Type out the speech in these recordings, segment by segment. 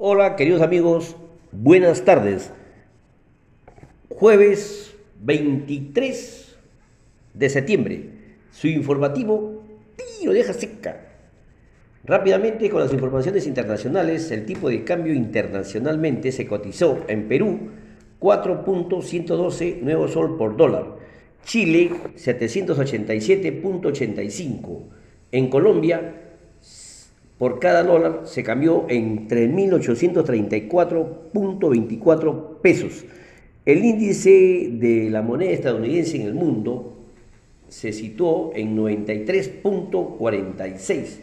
Hola queridos amigos, buenas tardes. Jueves 23 de septiembre, su informativo lo deja seca. Rápidamente con las informaciones internacionales, el tipo de cambio internacionalmente se cotizó en Perú 4.112 nuevo sol por dólar, Chile 787.85, en Colombia por cada dólar se cambió en 3.834.24 pesos. El índice de la moneda estadounidense en el mundo se situó en 93.46.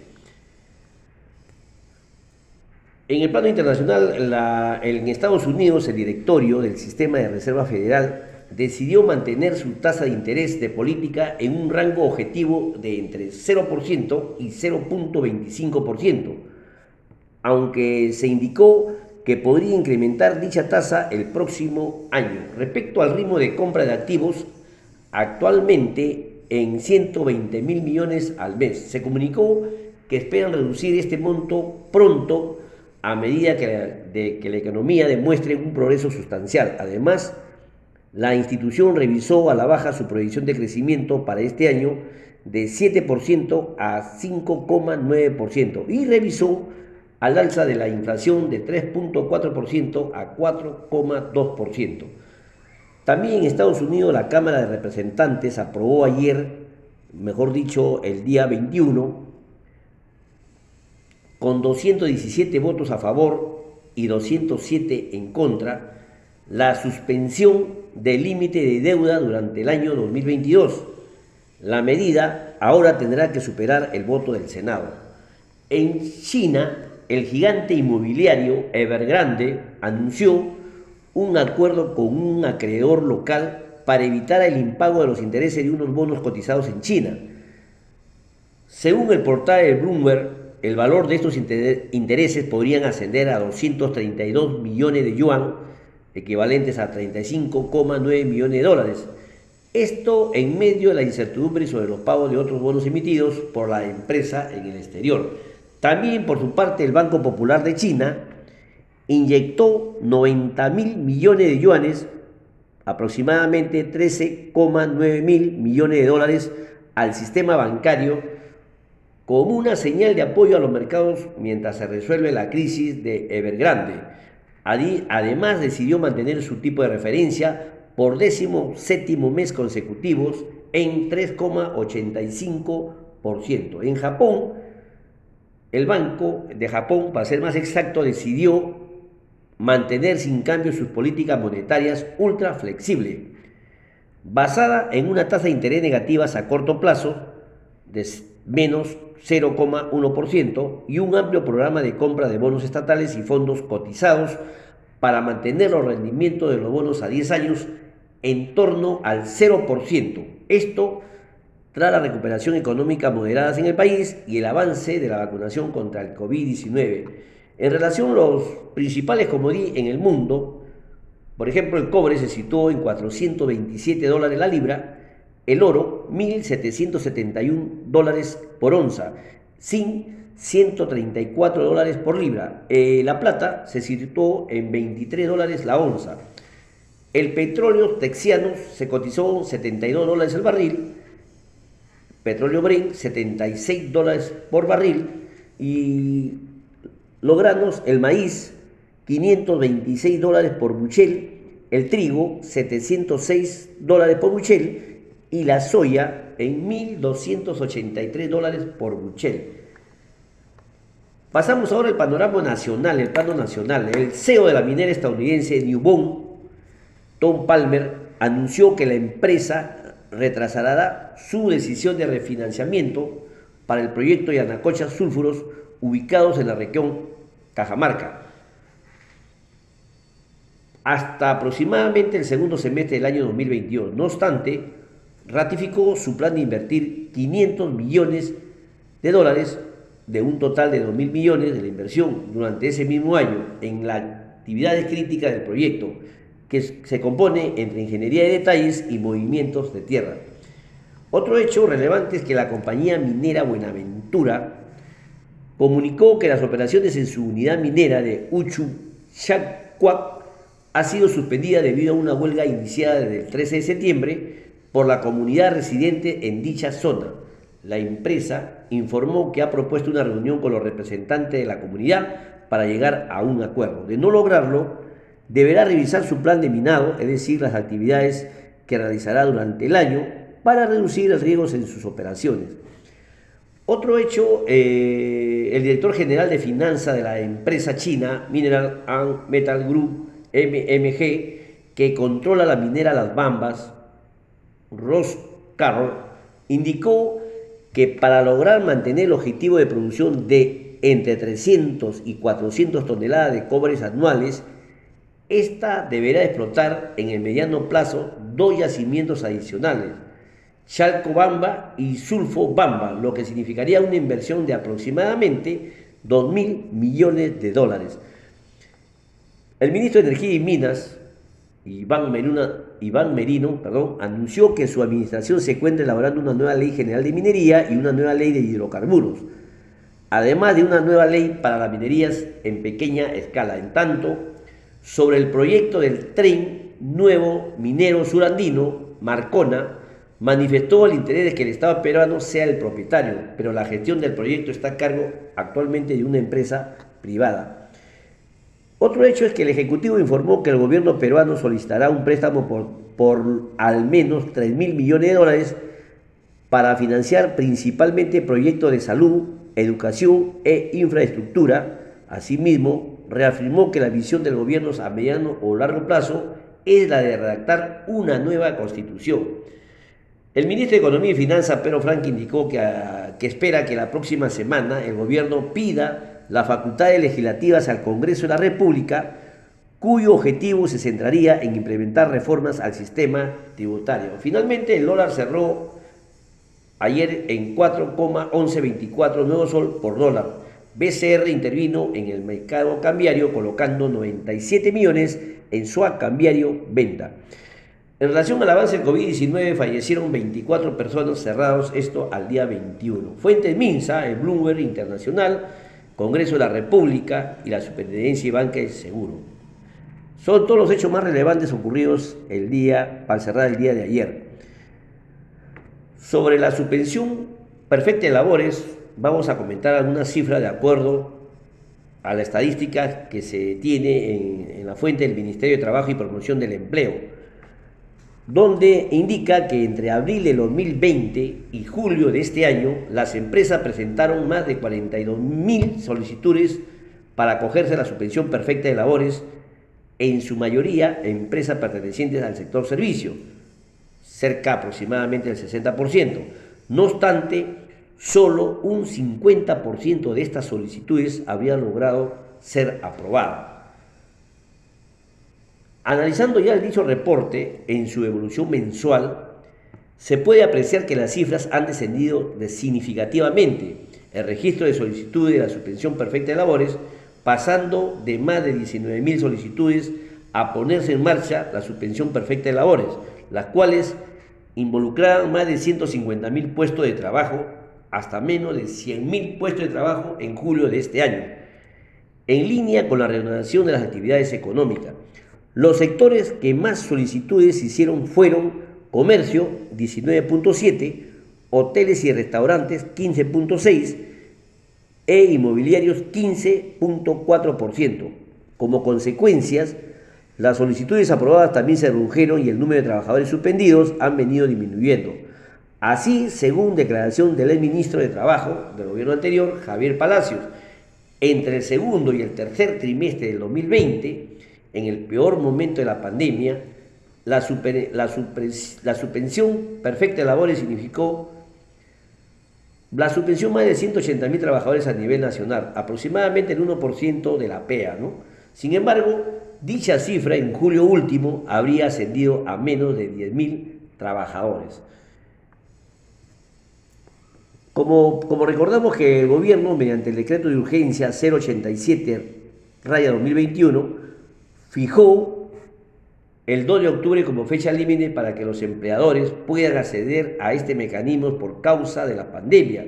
En el plano internacional, en Estados Unidos, el directorio del Sistema de Reserva Federal decidió mantener su tasa de interés de política en un rango objetivo de entre 0% y 0.25%, aunque se indicó que podría incrementar dicha tasa el próximo año. Respecto al ritmo de compra de activos, actualmente en 120 mil millones al mes. Se comunicó que esperan reducir este monto pronto a medida que de que la economía demuestre un progreso sustancial. Además, la institución revisó a la baja su proyección de crecimiento para este año de 7% a 5,9% y revisó al alza de la inflación de 3.4% a 4,2%. También en Estados Unidos la Cámara de Representantes aprobó ayer, mejor dicho, el día 21, con 217 votos a favor y 207 en contra, la suspensión del límite de deuda durante el año 2022. La medida ahora tendrá que superar el voto del Senado. En China, el gigante inmobiliario Evergrande anunció un acuerdo con un acreedor local para evitar el impago de los intereses de unos bonos cotizados en China. Según el portal de Bloomberg, el valor de estos intereses podrían ascender a 232 millones de yuan equivalentes a 35,9 millones de dólares. Esto en medio de la incertidumbre sobre los pagos de otros bonos emitidos por la empresa en el exterior. También, por su parte, el Banco Popular de China inyectó 90 mil millones de yuanes, aproximadamente 13,9 mil millones de dólares, al sistema bancario como una señal de apoyo a los mercados mientras se resuelve la crisis de Evergrande Además, decidió mantener su tipo de referencia por décimo séptimo mes consecutivos en 3,85%. En Japón, el Banco de Japón, para ser más exacto, decidió mantener sin cambio sus políticas monetarias ultra flexibles, basada en una tasa de interés negativas a corto plazo menos 0,1% y un amplio programa de compra de bonos estatales y fondos cotizados para mantener los rendimientos de los bonos a 10 años en torno al 0%. Esto tras la recuperación económica moderada en el país y el avance de la vacunación contra el COVID-19. En relación a los principales commodities en el mundo, por ejemplo, el cobre se situó en 427 dólares la libra, el oro 1.771 dólares por onza, sin 134 dólares por libra. Eh, la plata se situó en 23 dólares la onza. El petróleo texiano se cotizó 72 dólares el barril. Petróleo Brent 76 dólares por barril. Y los granos, el maíz 526 dólares por buchel. El trigo 706 dólares por buchel y la soya en 1.283 dólares por buchel. Pasamos ahora al panorama nacional, el plano nacional. El CEO de la minera estadounidense Newbone, Tom Palmer, anunció que la empresa retrasará su decisión de refinanciamiento para el proyecto de Yanacocha Sulfuros ubicados en la región Cajamarca hasta aproximadamente el segundo semestre del año 2022. No obstante, ratificó su plan de invertir 500 millones de dólares de un total de 2.000 millones de la inversión durante ese mismo año en las actividades críticas del proyecto, que se compone entre ingeniería de detalles y movimientos de tierra. Otro hecho relevante es que la compañía minera Buenaventura comunicó que las operaciones en su unidad minera de Uchuchacuac ha sido suspendida debido a una huelga iniciada desde el 13 de septiembre por la comunidad residente en dicha zona. La empresa informó que ha propuesto una reunión con los representantes de la comunidad para llegar a un acuerdo. De no lograrlo, deberá revisar su plan de minado, es decir, las actividades que realizará durante el año para reducir los riesgos en sus operaciones. Otro hecho, eh, el director general de finanzas de la empresa china Mineral and Metal Group, MMG, que controla la minera Las Bambas, Ross Carroll, indicó que para lograr mantener el objetivo de producción de entre 300 y 400 toneladas de cobres anuales, esta deberá explotar en el mediano plazo dos yacimientos adicionales, Chalcobamba y Sulfobamba, lo que significaría una inversión de aproximadamente 2 mil millones de dólares. El ministro de Energía y Minas, Iván, Iván Merino, perdón, anunció que su administración se encuentra elaborando una nueva ley general de minería y una nueva ley de hidrocarburos, además de una nueva ley para las minerías en pequeña escala. En tanto, sobre el proyecto del tren nuevo minero surandino, Marcona, manifestó el interés de que el Estado peruano sea el propietario, pero la gestión del proyecto está a cargo actualmente de una empresa privada. Otro hecho es que el Ejecutivo informó que el gobierno peruano solicitará un préstamo por, por al menos 3 mil millones de dólares para financiar principalmente proyectos de salud, educación e infraestructura. Asimismo, reafirmó que la visión del gobierno a mediano o largo plazo es la de redactar una nueva constitución. El ministro de Economía y Finanzas, Pedro Frank, indicó que, que espera que la próxima semana el gobierno pida las facultades legislativas al Congreso de la República, cuyo objetivo se centraría en implementar reformas al sistema tributario. Finalmente, el dólar cerró ayer en 4,1124 nuevo sol por dólar. BCR intervino en el mercado cambiario colocando 97 millones en su cambiario venta. En relación al avance del COVID-19, fallecieron 24 personas cerrados, esto al día 21. Fuentes Minsa, el Bloomberg Internacional, Congreso de la República y la Superintendencia y Banca de Seguro. Son todos los hechos más relevantes ocurridos el día, para cerrar el día de ayer. Sobre la suspensión perfecta de labores, vamos a comentar algunas cifras de acuerdo a la estadística que se tiene en, en la fuente del Ministerio de Trabajo y Promoción del Empleo donde indica que entre abril de 2020 y julio de este año, las empresas presentaron más de 42 mil solicitudes para acogerse a la suspensión perfecta de labores, en su mayoría empresas pertenecientes al sector servicio, cerca aproximadamente del 60%. No obstante, solo un 50% de estas solicitudes habrían logrado ser aprobadas. Analizando ya el dicho reporte en su evolución mensual, se puede apreciar que las cifras han descendido significativamente. El registro de solicitudes de la suspensión perfecta de labores, pasando de más de 19.000 solicitudes a ponerse en marcha la suspensión perfecta de labores, las cuales involucraban más de 150.000 puestos de trabajo, hasta menos de 100.000 puestos de trabajo en julio de este año, en línea con la reanudación de las actividades económicas. Los sectores que más solicitudes hicieron fueron comercio 19.7, hoteles y restaurantes 15.6 e inmobiliarios 15.4%. Como consecuencias, las solicitudes aprobadas también se redujeron y el número de trabajadores suspendidos han venido disminuyendo. Así, según declaración del ministro de Trabajo del gobierno anterior, Javier Palacios, entre el segundo y el tercer trimestre del 2020, en el peor momento de la pandemia, la, la, suspensión perfecta de labores significó la suspensión más de 180 mil trabajadores a nivel nacional, aproximadamente el 1% de la PEA. Sin embargo, dicha cifra en julio último habría ascendido a menos de 10 mil trabajadores. Como, como, recordamos que el gobierno, mediante el decreto de urgencia 087 raya 2021, fijó el 2 de octubre como fecha límite para que los empleadores puedan acceder a este mecanismo por causa de la pandemia.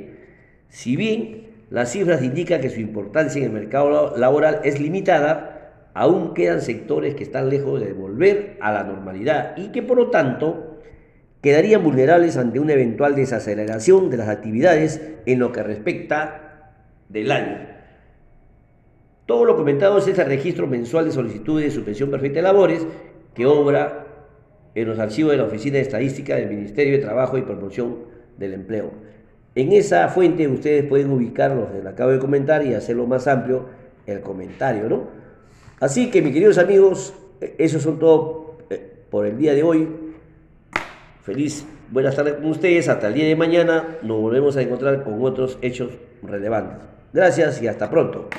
Si bien Las cifras indican que su importancia en el mercado laboral es limitada, aún quedan sectores que están lejos de volver a la normalidad y que por lo tanto quedarían vulnerables ante una eventual desaceleración de las actividades en lo que respecta del año. Todo lo comentado es el registro mensual de solicitudes de suspensión perfecta de labores que obra en los archivos de la Oficina de Estadística del Ministerio de Trabajo y Promoción del Empleo. En esa fuente ustedes pueden ubicar los que acabo de comentar y hacerlo más amplio el comentario, ¿no? Así que, mis queridos amigos, eso son todo eh, por el día de hoy. Feliz buenas tardes con ustedes. Hasta el día de mañana nos volvemos a encontrar con otros hechos relevantes. Gracias y hasta pronto.